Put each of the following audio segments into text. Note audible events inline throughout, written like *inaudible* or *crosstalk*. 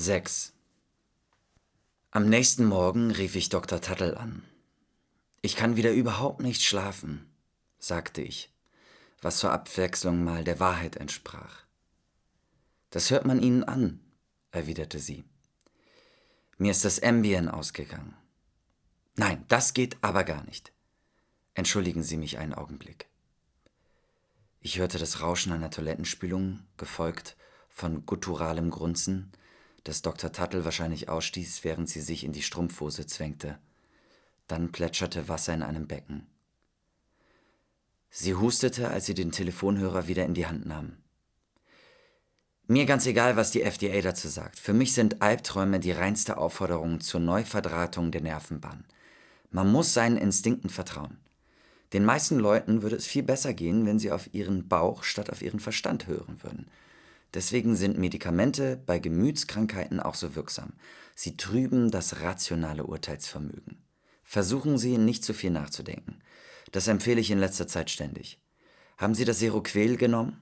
6. Am nächsten Morgen rief ich Dr. Tuttle an. Ich kann wieder überhaupt nicht schlafen, sagte ich, was zur Abwechslung mal der Wahrheit entsprach. Das hört man Ihnen an, erwiderte sie. Mir ist das Ambien ausgegangen. Nein, das geht aber gar nicht. Entschuldigen Sie mich einen Augenblick. Ich hörte das Rauschen einer Toilettenspülung, gefolgt von gutturalem Grunzen, das Dr. Tuttle wahrscheinlich ausstieß, während sie sich in die Strumpfhose zwängte. Dann plätscherte Wasser in einem Becken. Sie hustete, als sie den Telefonhörer wieder in die Hand nahm. Mir ganz egal, was die FDA dazu sagt. Für mich sind Albträume die reinste Aufforderung zur Neuverdrahtung der Nervenbahn. Man muss seinen Instinkten vertrauen. Den meisten Leuten würde es viel besser gehen, wenn sie auf ihren Bauch statt auf ihren Verstand hören würden. Deswegen sind Medikamente bei Gemütskrankheiten auch so wirksam. Sie trüben das rationale Urteilsvermögen. Versuchen Sie, nicht zu viel nachzudenken. Das empfehle ich in letzter Zeit ständig. Haben Sie das Seroquel genommen?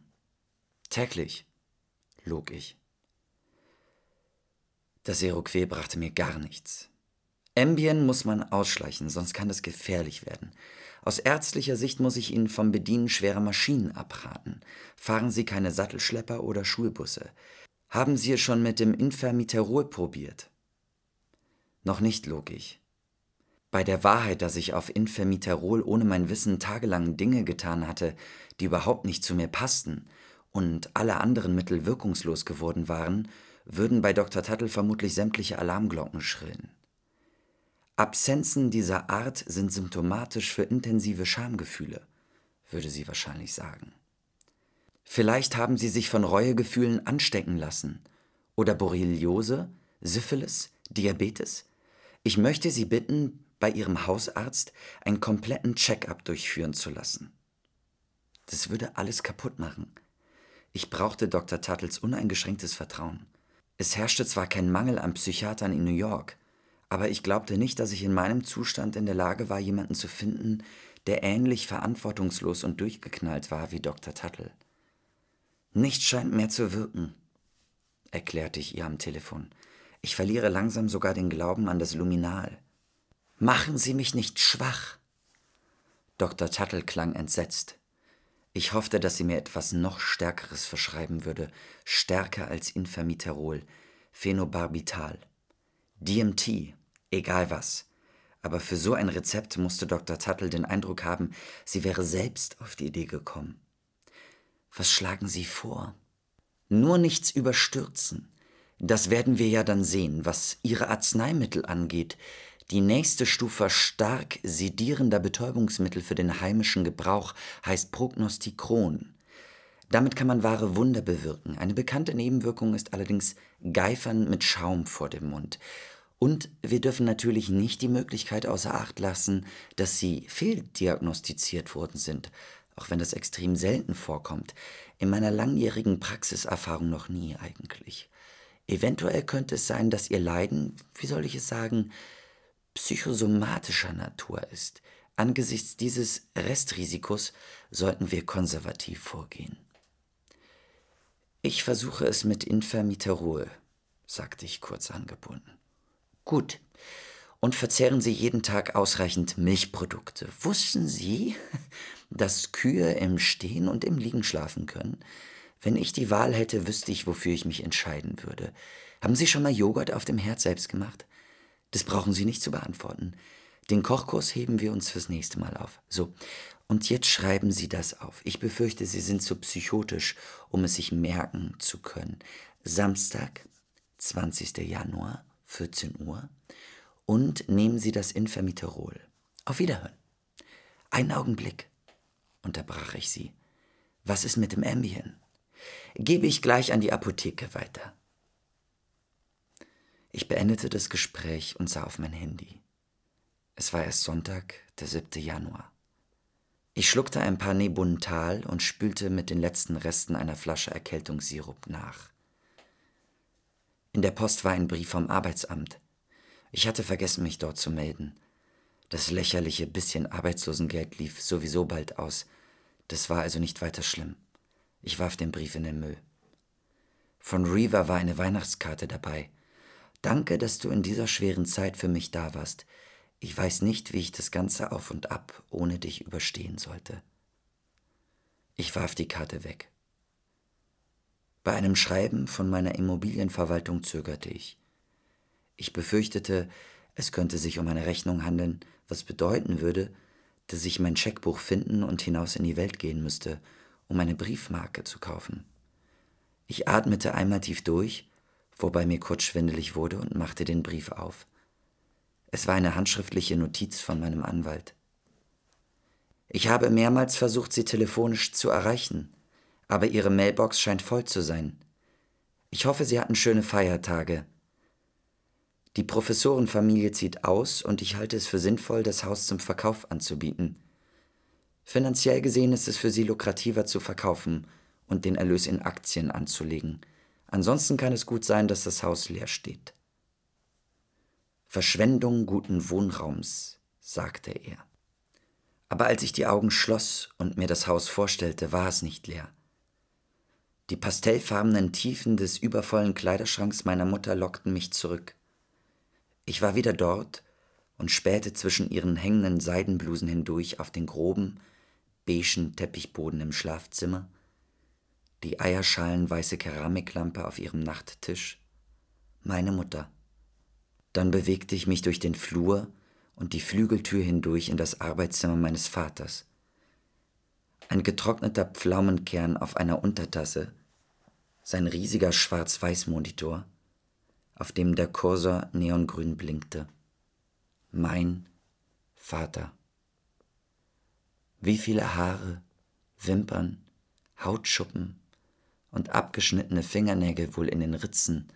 Täglich, log ich. Das Seroquel brachte mir gar nichts. Ambien muss man ausschleichen, sonst kann es gefährlich werden. Aus ärztlicher Sicht muss ich Ihnen vom Bedienen schwerer Maschinen abraten. Fahren Sie keine Sattelschlepper oder Schulbusse. Haben Sie es schon mit dem Infermiterol probiert? Noch nicht logisch. Bei der Wahrheit, dass ich auf Infermiterol ohne mein Wissen tagelang Dinge getan hatte, die überhaupt nicht zu mir passten und alle anderen Mittel wirkungslos geworden waren, würden bei Dr. Tuttle vermutlich sämtliche Alarmglocken schrillen. Absenzen dieser Art sind symptomatisch für intensive Schamgefühle, würde sie wahrscheinlich sagen. Vielleicht haben sie sich von Reuegefühlen anstecken lassen oder Borreliose, Syphilis, Diabetes. Ich möchte Sie bitten, bei Ihrem Hausarzt einen kompletten Check-up durchführen zu lassen. Das würde alles kaputt machen. Ich brauchte Dr. Tuttles uneingeschränktes Vertrauen. Es herrschte zwar kein Mangel an Psychiatern in New York, aber ich glaubte nicht, dass ich in meinem Zustand in der Lage war, jemanden zu finden, der ähnlich verantwortungslos und durchgeknallt war wie Dr. Tuttle. Nichts scheint mehr zu wirken, erklärte ich ihr am Telefon. Ich verliere langsam sogar den Glauben an das Luminal. Machen Sie mich nicht schwach. Dr. Tuttle klang entsetzt. Ich hoffte, dass sie mir etwas noch Stärkeres verschreiben würde, stärker als Infermiterol, Phenobarbital. DMT, egal was. Aber für so ein Rezept musste Dr. Tuttle den Eindruck haben, sie wäre selbst auf die Idee gekommen. Was schlagen Sie vor? Nur nichts überstürzen. Das werden wir ja dann sehen, was Ihre Arzneimittel angeht. Die nächste Stufe stark sedierender Betäubungsmittel für den heimischen Gebrauch heißt Prognostikron. Damit kann man wahre Wunder bewirken. Eine bekannte Nebenwirkung ist allerdings Geifern mit Schaum vor dem Mund. Und wir dürfen natürlich nicht die Möglichkeit außer Acht lassen, dass sie fehldiagnostiziert worden sind, auch wenn das extrem selten vorkommt. In meiner langjährigen Praxiserfahrung noch nie eigentlich. Eventuell könnte es sein, dass ihr Leiden, wie soll ich es sagen, psychosomatischer Natur ist. Angesichts dieses Restrisikos sollten wir konservativ vorgehen. Ich versuche es mit Infermiterol, sagte ich kurz angebunden. Gut. Und verzehren Sie jeden Tag ausreichend Milchprodukte. Wussten Sie, *laughs* dass Kühe im Stehen und im Liegen schlafen können? Wenn ich die Wahl hätte, wüsste ich, wofür ich mich entscheiden würde. Haben Sie schon mal Joghurt auf dem Herd selbst gemacht? Das brauchen Sie nicht zu beantworten. Den Kochkurs heben wir uns fürs nächste Mal auf. So, und jetzt schreiben Sie das auf. Ich befürchte, Sie sind zu psychotisch, um es sich merken zu können. Samstag, 20. Januar, 14 Uhr. Und nehmen Sie das Infermiterol. Auf Wiederhören. Einen Augenblick, unterbrach ich sie. Was ist mit dem Ambien? Gebe ich gleich an die Apotheke weiter. Ich beendete das Gespräch und sah auf mein Handy. Es war erst Sonntag, der 7. Januar. Ich schluckte ein paar Nebuntal und spülte mit den letzten Resten einer Flasche Erkältungssirup nach. In der Post war ein Brief vom Arbeitsamt. Ich hatte vergessen, mich dort zu melden. Das lächerliche bisschen Arbeitslosengeld lief sowieso bald aus. Das war also nicht weiter schlimm. Ich warf den Brief in den Müll. Von Reaver war eine Weihnachtskarte dabei. Danke, dass du in dieser schweren Zeit für mich da warst. Ich weiß nicht, wie ich das Ganze auf und ab ohne dich überstehen sollte. Ich warf die Karte weg. Bei einem Schreiben von meiner Immobilienverwaltung zögerte ich. Ich befürchtete, es könnte sich um eine Rechnung handeln, was bedeuten würde, dass ich mein Scheckbuch finden und hinaus in die Welt gehen müsste, um eine Briefmarke zu kaufen. Ich atmete einmal tief durch, wobei mir kurz schwindelig wurde und machte den Brief auf. Es war eine handschriftliche Notiz von meinem Anwalt. Ich habe mehrmals versucht, sie telefonisch zu erreichen, aber ihre Mailbox scheint voll zu sein. Ich hoffe, Sie hatten schöne Feiertage. Die Professorenfamilie zieht aus und ich halte es für sinnvoll, das Haus zum Verkauf anzubieten. Finanziell gesehen ist es für Sie lukrativer zu verkaufen und den Erlös in Aktien anzulegen. Ansonsten kann es gut sein, dass das Haus leer steht. Verschwendung guten Wohnraums, sagte er. Aber als ich die Augen schloss und mir das Haus vorstellte, war es nicht leer. Die pastellfarbenen Tiefen des übervollen Kleiderschranks meiner Mutter lockten mich zurück. Ich war wieder dort und spähte zwischen ihren hängenden Seidenblusen hindurch auf den groben, beigen Teppichboden im Schlafzimmer, die eierschalenweiße Keramiklampe auf ihrem Nachttisch, meine Mutter. Dann bewegte ich mich durch den Flur und die Flügeltür hindurch in das Arbeitszimmer meines Vaters. Ein getrockneter Pflaumenkern auf einer Untertasse, sein riesiger Schwarz-Weiß-Monitor, auf dem der Kursor neongrün blinkte. Mein Vater. Wie viele Haare, Wimpern, Hautschuppen und abgeschnittene Fingernägel wohl in den Ritzen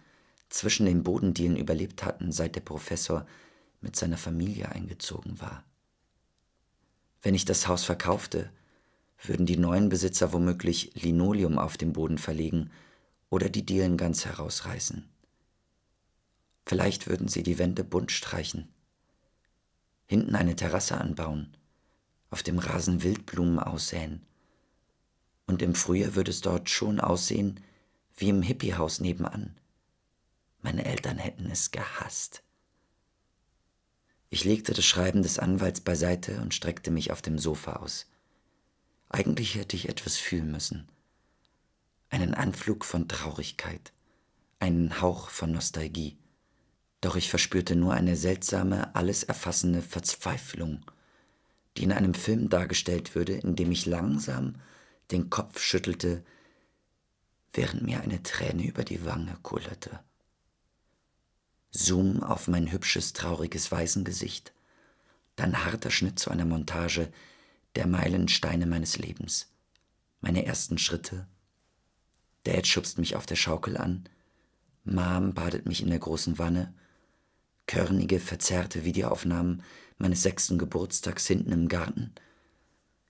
zwischen den Bodendielen überlebt hatten, seit der Professor mit seiner Familie eingezogen war. Wenn ich das Haus verkaufte, würden die neuen Besitzer womöglich Linoleum auf dem Boden verlegen oder die Dielen ganz herausreißen. Vielleicht würden sie die Wände bunt streichen, hinten eine Terrasse anbauen, auf dem Rasen Wildblumen aussäen. Und im Frühjahr würde es dort schon aussehen wie im Hippiehaus nebenan. Meine Eltern hätten es gehasst. Ich legte das Schreiben des Anwalts beiseite und streckte mich auf dem Sofa aus. Eigentlich hätte ich etwas fühlen müssen. Einen Anflug von Traurigkeit, einen Hauch von Nostalgie. Doch ich verspürte nur eine seltsame, alles erfassende Verzweiflung, die in einem Film dargestellt würde, in dem ich langsam den Kopf schüttelte, während mir eine Träne über die Wange kullerte. Zoom auf mein hübsches, trauriges Waisengesicht, dann harter Schnitt zu einer Montage der Meilensteine meines Lebens. Meine ersten Schritte. Dad schubst mich auf der Schaukel an. Mom badet mich in der großen Wanne. Körnige, verzerrte Videoaufnahmen meines sechsten Geburtstags hinten im Garten.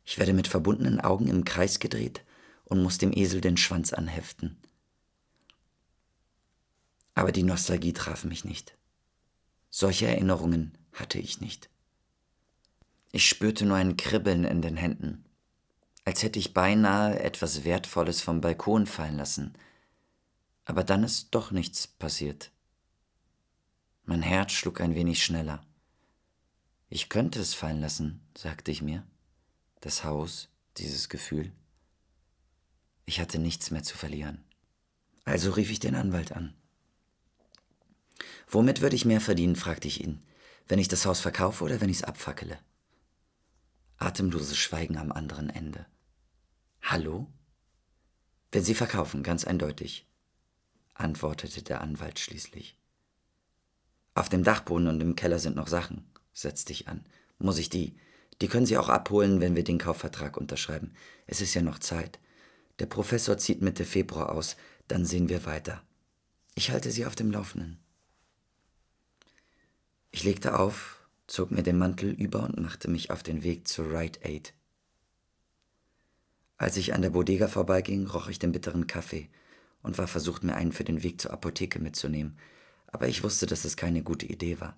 Ich werde mit verbundenen Augen im Kreis gedreht und muss dem Esel den Schwanz anheften. Aber die Nostalgie traf mich nicht. Solche Erinnerungen hatte ich nicht. Ich spürte nur ein Kribbeln in den Händen, als hätte ich beinahe etwas Wertvolles vom Balkon fallen lassen. Aber dann ist doch nichts passiert. Mein Herz schlug ein wenig schneller. Ich könnte es fallen lassen, sagte ich mir. Das Haus, dieses Gefühl. Ich hatte nichts mehr zu verlieren. Also rief ich den Anwalt an. Womit würde ich mehr verdienen, fragte ich ihn, wenn ich das Haus verkaufe oder wenn ich es abfackele? Atemloses Schweigen am anderen Ende. Hallo? Wenn Sie verkaufen, ganz eindeutig, antwortete der Anwalt schließlich. Auf dem Dachboden und im Keller sind noch Sachen, setzte ich an. Muss ich die? Die können Sie auch abholen, wenn wir den Kaufvertrag unterschreiben. Es ist ja noch Zeit. Der Professor zieht Mitte Februar aus, dann sehen wir weiter. Ich halte Sie auf dem Laufenden. Ich legte auf, zog mir den Mantel über und machte mich auf den Weg zur Rite Aid. Als ich an der Bodega vorbeiging, roch ich den bitteren Kaffee und war versucht, mir einen für den Weg zur Apotheke mitzunehmen, aber ich wusste, dass es keine gute Idee war.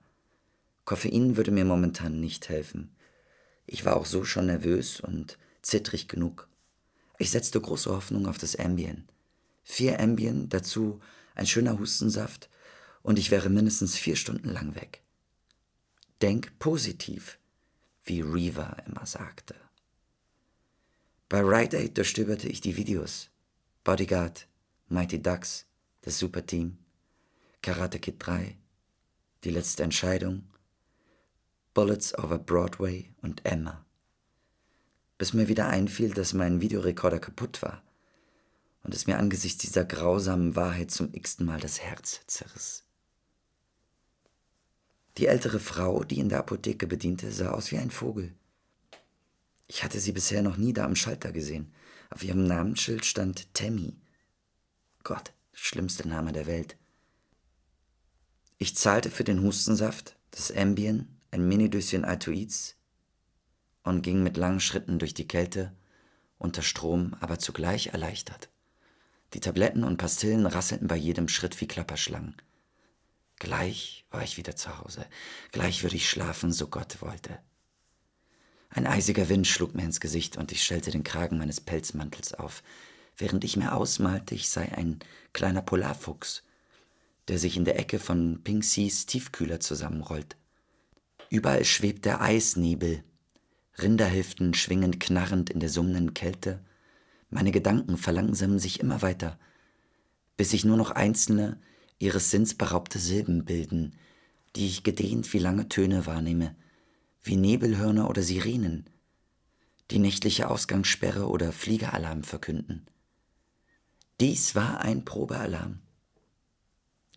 Koffein würde mir momentan nicht helfen. Ich war auch so schon nervös und zittrig genug. Ich setzte große Hoffnung auf das Ambien. Vier Ambien, dazu ein schöner Hustensaft und ich wäre mindestens vier Stunden lang weg. Denk positiv, wie Reva immer sagte. Bei Rite Aid durchstöberte ich die Videos. Bodyguard, Mighty Ducks, das Superteam, Karate Kid 3, Die letzte Entscheidung, Bullets over Broadway und Emma. Bis mir wieder einfiel, dass mein Videorekorder kaputt war und es mir angesichts dieser grausamen Wahrheit zum x-ten Mal das Herz zerriss. Die ältere Frau, die in der Apotheke bediente, sah aus wie ein Vogel. Ich hatte sie bisher noch nie da am Schalter gesehen. Auf ihrem Namensschild stand Tammy. Gott, schlimmste Name der Welt. Ich zahlte für den Hustensaft, das Ambien, ein Minidöschen Altoids und ging mit langen Schritten durch die Kälte, unter Strom, aber zugleich erleichtert. Die Tabletten und Pastillen rasselten bei jedem Schritt wie Klapperschlangen. Gleich war ich wieder zu Hause. Gleich würde ich schlafen, so Gott wollte. Ein eisiger Wind schlug mir ins Gesicht und ich stellte den Kragen meines Pelzmantels auf, während ich mir ausmalte, ich sei ein kleiner Polarfuchs, der sich in der Ecke von Pink Seas Tiefkühler zusammenrollt. Überall schwebt der Eisnebel, Rinderhälften schwingen knarrend in der summenden Kälte. Meine Gedanken verlangsamen sich immer weiter, bis sich nur noch einzelne, ihres Sinns beraubte Silben bilden, die ich gedehnt wie lange Töne wahrnehme, wie Nebelhörner oder Sirenen, die nächtliche Ausgangssperre oder Fliegeralarm verkünden. Dies war ein Probealarm.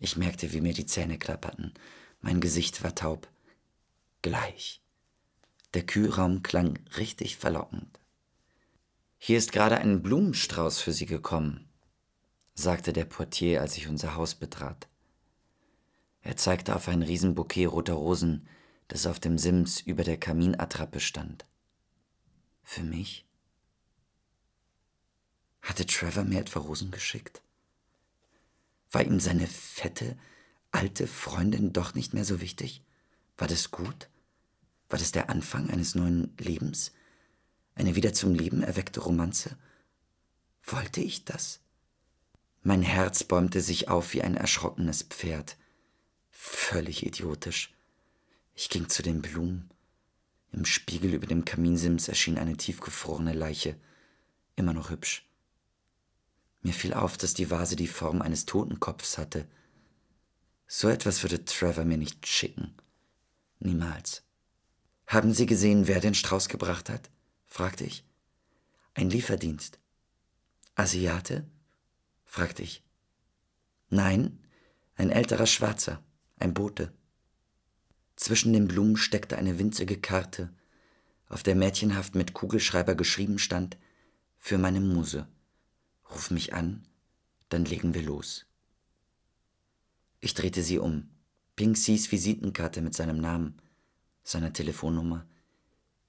Ich merkte, wie mir die Zähne klapperten. Mein Gesicht war taub. Gleich. Der Kühlraum klang richtig verlockend. Hier ist gerade ein Blumenstrauß für Sie gekommen, sagte der Portier, als ich unser Haus betrat. Er zeigte auf ein Riesenbouquet roter Rosen, das auf dem Sims über der Kaminattrappe stand. Für mich? Hatte Trevor mir etwa Rosen geschickt? War ihm seine fette, alte Freundin doch nicht mehr so wichtig? War das gut? War das der Anfang eines neuen Lebens? Eine wieder zum Leben erweckte Romanze? Wollte ich das? Mein Herz bäumte sich auf wie ein erschrockenes Pferd. Völlig idiotisch. Ich ging zu den Blumen. Im Spiegel über dem Kaminsims erschien eine tiefgefrorene Leiche, immer noch hübsch. Mir fiel auf, dass die Vase die Form eines Totenkopfs hatte. So etwas würde Trevor mir nicht schicken. Niemals. Haben Sie gesehen, wer den Strauß gebracht hat? fragte ich. Ein Lieferdienst. Asiate? Fragte ich. Nein, ein älterer Schwarzer, ein Bote. Zwischen den Blumen steckte eine winzige Karte, auf der mädchenhaft mit Kugelschreiber geschrieben stand Für meine Muse. Ruf mich an, dann legen wir los. Ich drehte sie um. Pink Sees Visitenkarte mit seinem Namen, seiner Telefonnummer,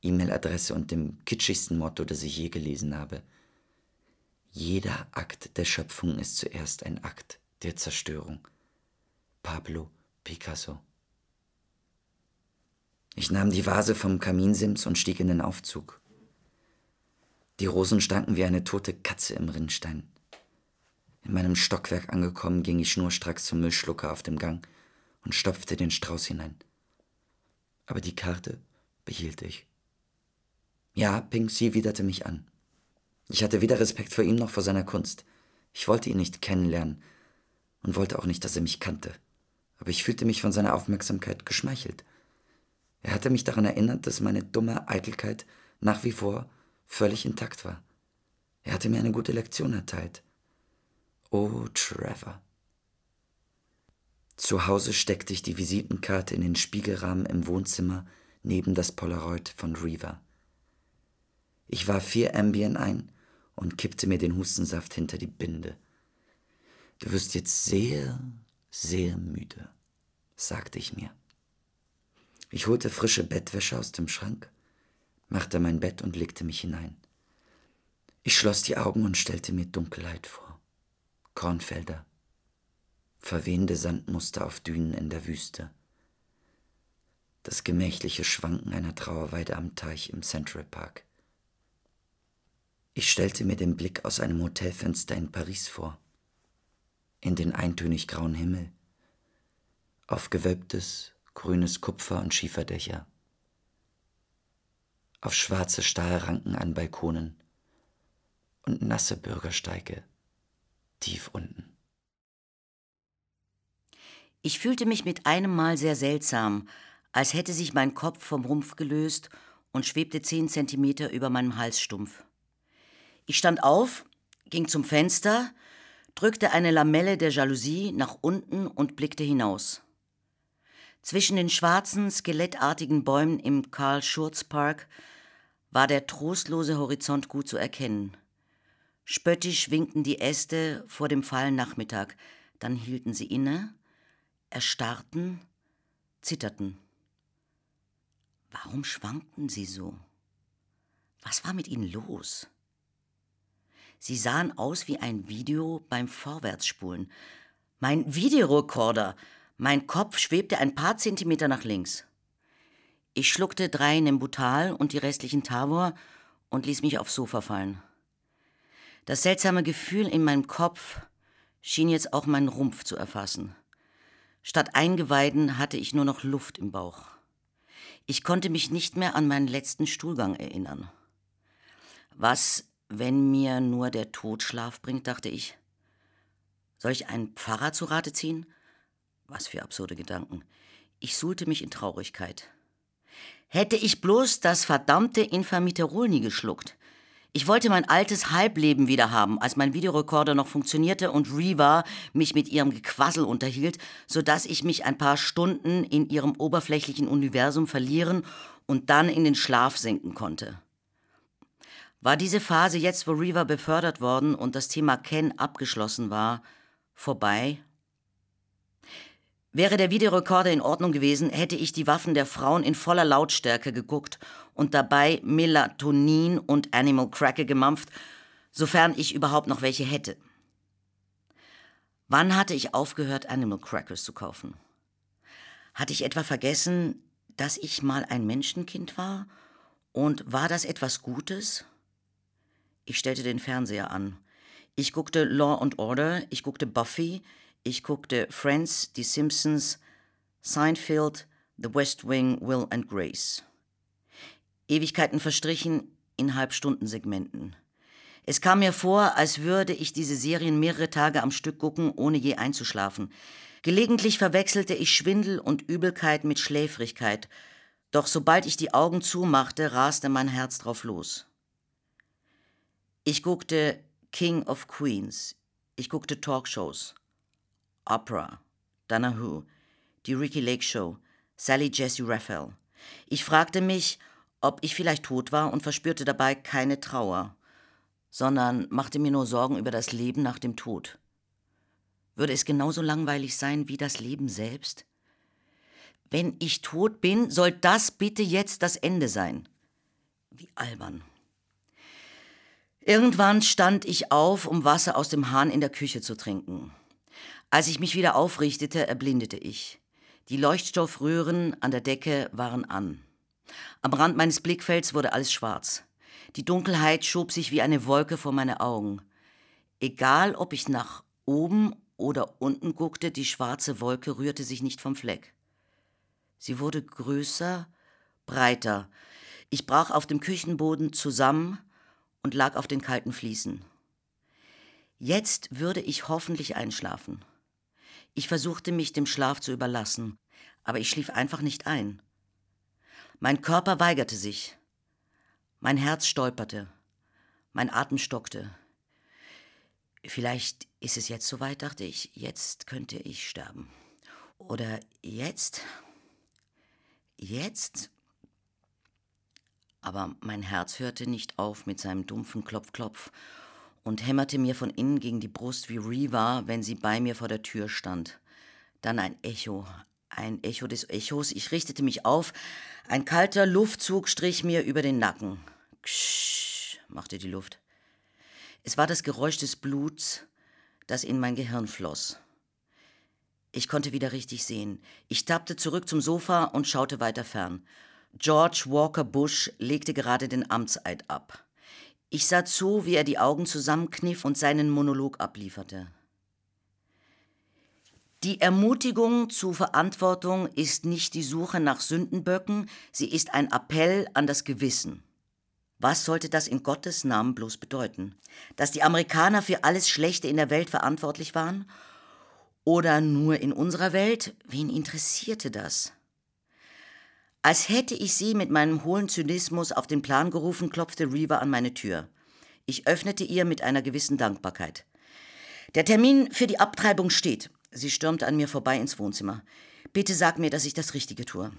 E-Mail-Adresse und dem kitschigsten Motto, das ich je gelesen habe. Jeder Akt der Schöpfung ist zuerst ein Akt der Zerstörung. Pablo Picasso. Ich nahm die Vase vom Kaminsims und stieg in den Aufzug. Die Rosen stanken wie eine tote Katze im Rinnstein. In meinem Stockwerk angekommen, ging ich schnurstracks zum Müllschlucker auf dem Gang und stopfte den Strauß hinein. Aber die Karte behielt ich. Ja, Pink Sie widerte mich an. Ich hatte weder Respekt vor ihm noch vor seiner Kunst. Ich wollte ihn nicht kennenlernen und wollte auch nicht, dass er mich kannte. Aber ich fühlte mich von seiner Aufmerksamkeit geschmeichelt. Er hatte mich daran erinnert, dass meine dumme Eitelkeit nach wie vor völlig intakt war. Er hatte mir eine gute Lektion erteilt. Oh, Trevor. Zu Hause steckte ich die Visitenkarte in den Spiegelrahmen im Wohnzimmer neben das Polaroid von Reaver. Ich warf vier Ambien ein und kippte mir den Hustensaft hinter die Binde. Du wirst jetzt sehr, sehr müde, sagte ich mir. Ich holte frische Bettwäsche aus dem Schrank, machte mein Bett und legte mich hinein. Ich schloss die Augen und stellte mir Dunkelheit vor. Kornfelder, verwehende Sandmuster auf Dünen in der Wüste, das gemächliche Schwanken einer Trauerweide am Teich im Central Park. Ich stellte mir den Blick aus einem Hotelfenster in Paris vor, in den eintönig grauen Himmel, auf gewölbtes, grünes Kupfer und Schieferdächer, auf schwarze Stahlranken an Balkonen. Und nasse Bürgersteige. Tief unten. Ich fühlte mich mit einem Mal sehr seltsam, als hätte sich mein Kopf vom Rumpf gelöst und schwebte zehn Zentimeter über meinem Halsstumpf. Ich stand auf, ging zum Fenster, drückte eine Lamelle der Jalousie nach unten und blickte hinaus. Zwischen den schwarzen, skelettartigen Bäumen im Karl-Schurz-Park war der trostlose Horizont gut zu erkennen. Spöttisch winkten die Äste vor dem fallen Nachmittag, dann hielten sie inne, erstarrten, zitterten. Warum schwankten sie so? Was war mit ihnen los? Sie sahen aus wie ein Video beim Vorwärtsspulen. Mein Videorekorder! Mein Kopf schwebte ein paar Zentimeter nach links. Ich schluckte drei Nembutal und die restlichen Tavor und ließ mich aufs Sofa fallen. Das seltsame Gefühl in meinem Kopf schien jetzt auch meinen Rumpf zu erfassen. Statt Eingeweiden hatte ich nur noch Luft im Bauch. Ich konnte mich nicht mehr an meinen letzten Stuhlgang erinnern. Was, wenn mir nur der Tod Schlaf bringt, dachte ich. Soll ich einen Pfarrer zu Rate ziehen? Was für absurde Gedanken. Ich suhlte mich in Traurigkeit. Hätte ich bloß das verdammte Infamiterol nie geschluckt. Ich wollte mein altes Halbleben wieder haben, als mein Videorekorder noch funktionierte und Reva mich mit ihrem Gequassel unterhielt, sodass ich mich ein paar Stunden in ihrem oberflächlichen Universum verlieren und dann in den Schlaf sinken konnte. War diese Phase jetzt, wo Reva befördert worden und das Thema Ken abgeschlossen war, vorbei? Wäre der Videorekorder in Ordnung gewesen, hätte ich die Waffen der Frauen in voller Lautstärke geguckt und dabei Melatonin und Animal Cracker gemampft, sofern ich überhaupt noch welche hätte. Wann hatte ich aufgehört, Animal Crackers zu kaufen? Hatte ich etwa vergessen, dass ich mal ein Menschenkind war? Und war das etwas Gutes? Ich stellte den Fernseher an. Ich guckte Law and Order, ich guckte Buffy, ich guckte Friends, Die Simpsons, Seinfeld, The West Wing, Will and Grace. Ewigkeiten verstrichen in Halbstundensegmenten. Es kam mir vor, als würde ich diese Serien mehrere Tage am Stück gucken, ohne je einzuschlafen. Gelegentlich verwechselte ich Schwindel und Übelkeit mit Schläfrigkeit, doch sobald ich die Augen zumachte, raste mein Herz drauf los. Ich guckte King of Queens, ich guckte Talkshows, Opera, Donahue, die Ricky Lake Show, Sally Jesse Raphael. Ich fragte mich, ob ich vielleicht tot war und verspürte dabei keine Trauer, sondern machte mir nur Sorgen über das Leben nach dem Tod. Würde es genauso langweilig sein wie das Leben selbst? Wenn ich tot bin, soll das bitte jetzt das Ende sein. Wie albern. Irgendwann stand ich auf, um Wasser aus dem Hahn in der Küche zu trinken. Als ich mich wieder aufrichtete, erblindete ich. Die Leuchtstoffröhren an der Decke waren an. Am Rand meines Blickfelds wurde alles schwarz. Die Dunkelheit schob sich wie eine Wolke vor meine Augen. Egal, ob ich nach oben oder unten guckte, die schwarze Wolke rührte sich nicht vom Fleck. Sie wurde größer, breiter. Ich brach auf dem Küchenboden zusammen und lag auf den kalten Fliesen. Jetzt würde ich hoffentlich einschlafen. Ich versuchte mich dem Schlaf zu überlassen, aber ich schlief einfach nicht ein. Mein Körper weigerte sich. Mein Herz stolperte. Mein Atem stockte. Vielleicht ist es jetzt soweit, dachte ich. Jetzt könnte ich sterben. Oder jetzt? Jetzt? Aber mein Herz hörte nicht auf mit seinem dumpfen Klopf-Klopf und hämmerte mir von innen gegen die Brust wie Reva, wenn sie bei mir vor der Tür stand. Dann ein Echo, ein Echo des Echos. Ich richtete mich auf. Ein kalter Luftzug strich mir über den Nacken. Ksch, machte die Luft. Es war das Geräusch des Bluts, das in mein Gehirn floss. Ich konnte wieder richtig sehen. Ich tappte zurück zum Sofa und schaute weiter fern. George Walker Bush legte gerade den Amtseid ab. Ich sah zu, wie er die Augen zusammenkniff und seinen Monolog ablieferte. Die Ermutigung zu Verantwortung ist nicht die Suche nach Sündenböcken, sie ist ein Appell an das Gewissen. Was sollte das in Gottes Namen bloß bedeuten? Dass die Amerikaner für alles Schlechte in der Welt verantwortlich waren? Oder nur in unserer Welt? Wen interessierte das? Als hätte ich sie mit meinem hohlen Zynismus auf den Plan gerufen, klopfte Reva an meine Tür. Ich öffnete ihr mit einer gewissen Dankbarkeit. Der Termin für die Abtreibung steht. Sie stürmte an mir vorbei ins Wohnzimmer. Bitte sag mir, dass ich das Richtige tue.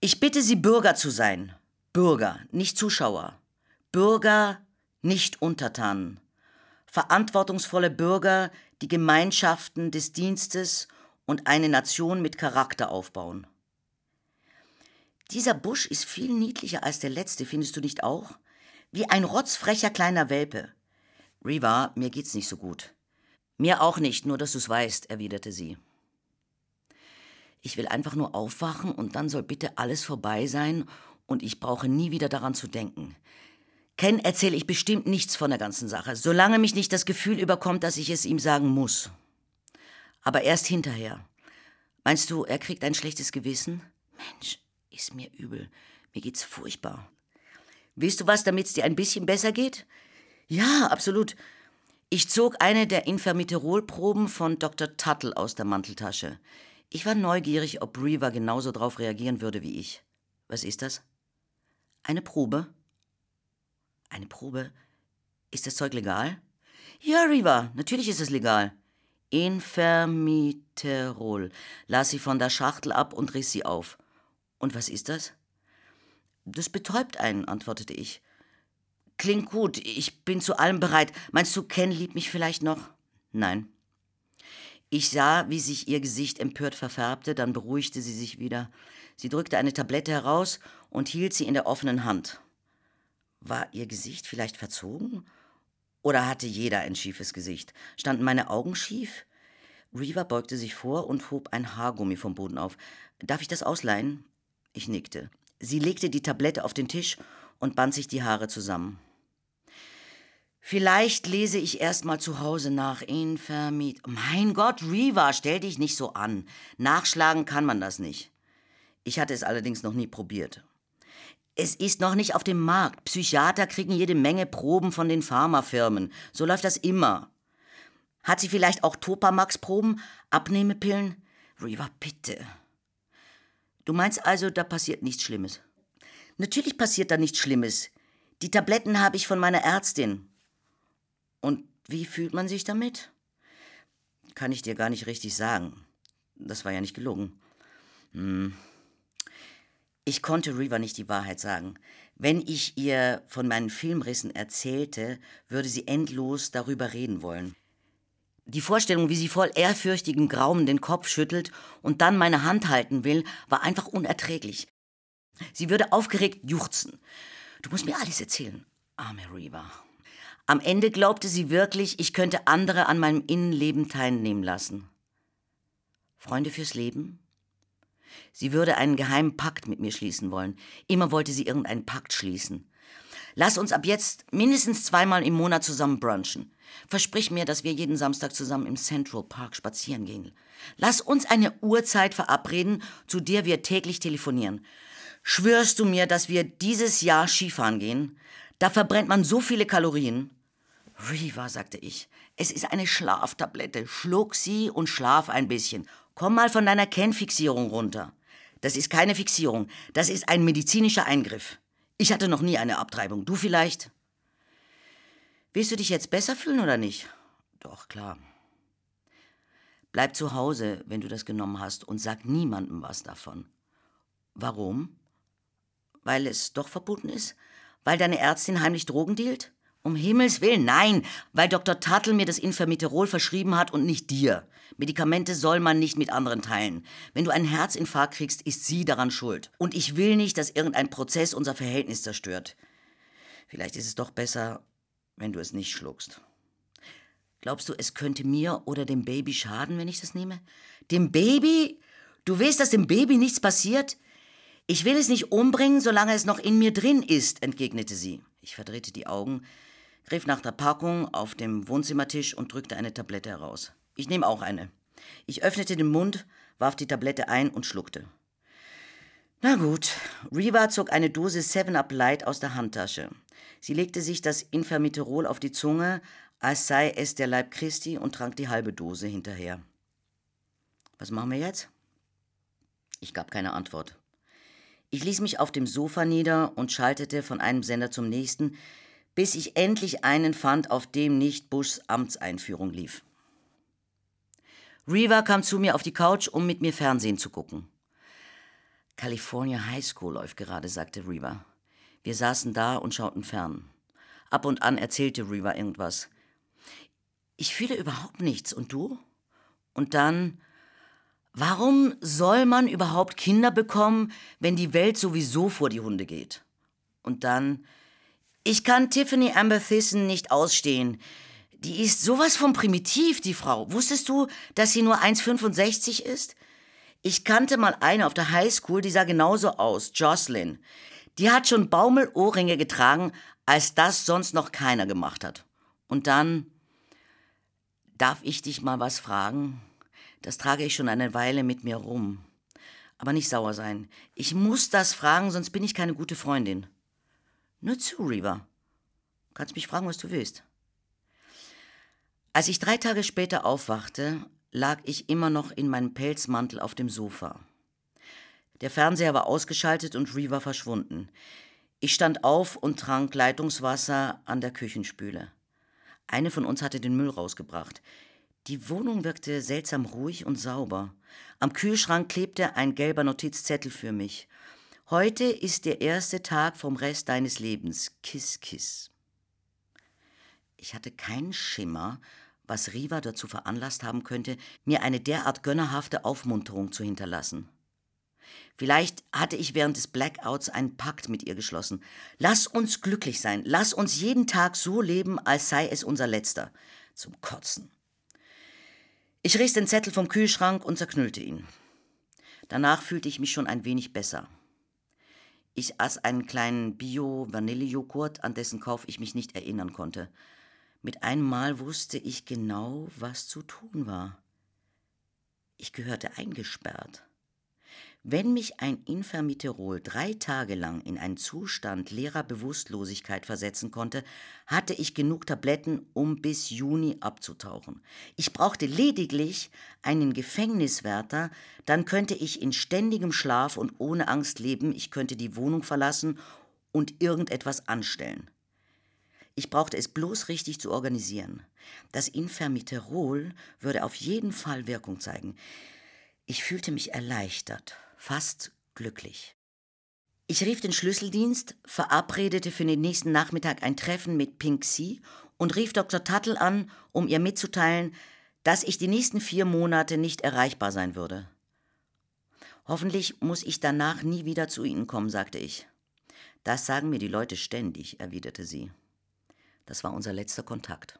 Ich bitte Sie, Bürger zu sein. Bürger, nicht Zuschauer. Bürger, nicht Untertanen. Verantwortungsvolle Bürger, die Gemeinschaften des Dienstes und eine Nation mit Charakter aufbauen. Dieser Busch ist viel niedlicher als der letzte, findest du nicht auch? Wie ein rotzfrecher kleiner Welpe. Riva, mir geht's nicht so gut. Mir auch nicht, nur dass du's weißt, erwiderte sie. Ich will einfach nur aufwachen und dann soll bitte alles vorbei sein und ich brauche nie wieder daran zu denken. Ken erzähle ich bestimmt nichts von der ganzen Sache, solange mich nicht das Gefühl überkommt, dass ich es ihm sagen muss. Aber erst hinterher. Meinst du, er kriegt ein schlechtes Gewissen? Mensch, ist mir übel. Mir geht's furchtbar. Willst du was, damit's dir ein bisschen besser geht? Ja, absolut. Ich zog eine der Infermiterol-Proben von Dr. Tuttle aus der Manteltasche. Ich war neugierig, ob Reaver genauso drauf reagieren würde wie ich. Was ist das? Eine Probe? Eine Probe? Ist das Zeug legal? Ja, Reaver, natürlich ist es legal. Infermiterol. Las sie von der Schachtel ab und riss sie auf. Und was ist das? Das betäubt einen, antwortete ich. Klingt gut, ich bin zu allem bereit. Meinst du, Ken liebt mich vielleicht noch? Nein. Ich sah, wie sich ihr Gesicht empört verfärbte, dann beruhigte sie sich wieder. Sie drückte eine Tablette heraus und hielt sie in der offenen Hand. War ihr Gesicht vielleicht verzogen? Oder hatte jeder ein schiefes Gesicht? Standen meine Augen schief? Reaver beugte sich vor und hob ein Haargummi vom Boden auf. Darf ich das ausleihen? Ich nickte. Sie legte die Tablette auf den Tisch und band sich die Haare zusammen. Vielleicht lese ich erst mal zu Hause nach. Infermit. Mein Gott, Riva, stell dich nicht so an. Nachschlagen kann man das nicht. Ich hatte es allerdings noch nie probiert. Es ist noch nicht auf dem Markt. Psychiater kriegen jede Menge Proben von den Pharmafirmen. So läuft das immer. Hat sie vielleicht auch Topamax-Proben? Abnehmepillen? Riva, bitte. Du meinst also, da passiert nichts Schlimmes? Natürlich passiert da nichts Schlimmes. Die Tabletten habe ich von meiner Ärztin. Und wie fühlt man sich damit? Kann ich dir gar nicht richtig sagen. Das war ja nicht gelogen. Hm. Ich konnte Riva nicht die Wahrheit sagen. Wenn ich ihr von meinen Filmrissen erzählte, würde sie endlos darüber reden wollen. Die Vorstellung, wie sie voll ehrfürchtigem Grauen den Kopf schüttelt und dann meine Hand halten will, war einfach unerträglich. Sie würde aufgeregt juchzen. Du musst mir alles erzählen, arme Riva. Am Ende glaubte sie wirklich, ich könnte andere an meinem Innenleben teilnehmen lassen. Freunde fürs Leben? Sie würde einen geheimen Pakt mit mir schließen wollen. Immer wollte sie irgendeinen Pakt schließen. Lass uns ab jetzt mindestens zweimal im Monat zusammen brunchen. Versprich mir, dass wir jeden Samstag zusammen im Central Park spazieren gehen. Lass uns eine Uhrzeit verabreden, zu der wir täglich telefonieren. Schwörst du mir, dass wir dieses Jahr Skifahren gehen? Da verbrennt man so viele Kalorien. Riva, sagte ich, es ist eine Schlaftablette. Schluck sie und schlaf ein bisschen. Komm mal von deiner Kennfixierung runter. Das ist keine Fixierung, das ist ein medizinischer Eingriff. Ich hatte noch nie eine Abtreibung. Du vielleicht? Willst du dich jetzt besser fühlen oder nicht? Doch, klar. Bleib zu Hause, wenn du das genommen hast, und sag niemandem was davon. Warum? Weil es doch verboten ist? Weil deine Ärztin heimlich Drogen dealt? Um Himmels Willen, nein, weil Dr. Tattel mir das Infermiterol verschrieben hat und nicht dir. Medikamente soll man nicht mit anderen teilen. Wenn du einen Herzinfarkt kriegst, ist sie daran schuld. Und ich will nicht, dass irgendein Prozess unser Verhältnis zerstört. Vielleicht ist es doch besser, wenn du es nicht schluckst. Glaubst du, es könnte mir oder dem Baby schaden, wenn ich das nehme? Dem Baby? Du willst, dass dem Baby nichts passiert? Ich will es nicht umbringen, solange es noch in mir drin ist, entgegnete sie. Ich verdrehte die Augen, griff nach der Packung auf dem Wohnzimmertisch und drückte eine Tablette heraus. Ich nehme auch eine. Ich öffnete den Mund, warf die Tablette ein und schluckte. Na gut, Reva zog eine Dose 7-Up Light aus der Handtasche. Sie legte sich das Infermiterol auf die Zunge, als sei es der Leib Christi und trank die halbe Dose hinterher. Was machen wir jetzt? Ich gab keine Antwort. Ich ließ mich auf dem Sofa nieder und schaltete von einem Sender zum nächsten, bis ich endlich einen fand, auf dem nicht Bushs Amtseinführung lief. Reva kam zu mir auf die Couch, um mit mir Fernsehen zu gucken. California High School läuft gerade, sagte Reva. Wir saßen da und schauten fern. Ab und an erzählte Reva irgendwas. Ich fühle überhaupt nichts. Und du? Und dann, warum soll man überhaupt Kinder bekommen, wenn die Welt sowieso vor die Hunde geht? Und dann, ich kann Tiffany Amber Thyssen nicht ausstehen. Die ist sowas von primitiv, die Frau. Wusstest du, dass sie nur 1,65 ist? Ich kannte mal eine auf der Highschool, die sah genauso aus, Jocelyn. Die hat schon Baumelohrringe getragen, als das sonst noch keiner gemacht hat. Und dann, darf ich dich mal was fragen? Das trage ich schon eine Weile mit mir rum. Aber nicht sauer sein. Ich muss das fragen, sonst bin ich keine gute Freundin. Nur zu, Reva. Kannst mich fragen, was du willst. Als ich drei Tage später aufwachte, lag ich immer noch in meinem Pelzmantel auf dem Sofa. Der Fernseher war ausgeschaltet und Reva verschwunden. Ich stand auf und trank Leitungswasser an der Küchenspüle. Eine von uns hatte den Müll rausgebracht. Die Wohnung wirkte seltsam ruhig und sauber. Am Kühlschrank klebte ein gelber Notizzettel für mich. Heute ist der erste Tag vom Rest deines Lebens. Kiss, kiss. Ich hatte keinen Schimmer, was Riva dazu veranlasst haben könnte, mir eine derart gönnerhafte Aufmunterung zu hinterlassen. Vielleicht hatte ich während des Blackouts einen Pakt mit ihr geschlossen. Lass uns glücklich sein, lass uns jeden Tag so leben, als sei es unser letzter. Zum Kotzen. Ich riss den Zettel vom Kühlschrank und zerknüllte ihn. Danach fühlte ich mich schon ein wenig besser. Ich aß einen kleinen Bio-Vanillejoghurt, an dessen Kauf ich mich nicht erinnern konnte. Mit einem Mal wusste ich genau, was zu tun war. Ich gehörte eingesperrt. Wenn mich ein Infermiterol drei Tage lang in einen Zustand leerer Bewusstlosigkeit versetzen konnte, hatte ich genug Tabletten, um bis Juni abzutauchen. Ich brauchte lediglich einen Gefängniswärter, dann könnte ich in ständigem Schlaf und ohne Angst leben, ich könnte die Wohnung verlassen und irgendetwas anstellen. Ich brauchte es bloß richtig zu organisieren. Das Infermiterol würde auf jeden Fall Wirkung zeigen. Ich fühlte mich erleichtert, fast glücklich. Ich rief den Schlüsseldienst, verabredete für den nächsten Nachmittag ein Treffen mit Pink Sea und rief Dr. Tuttle an, um ihr mitzuteilen, dass ich die nächsten vier Monate nicht erreichbar sein würde. Hoffentlich muss ich danach nie wieder zu Ihnen kommen, sagte ich. Das sagen mir die Leute ständig, erwiderte sie. Das war unser letzter Kontakt.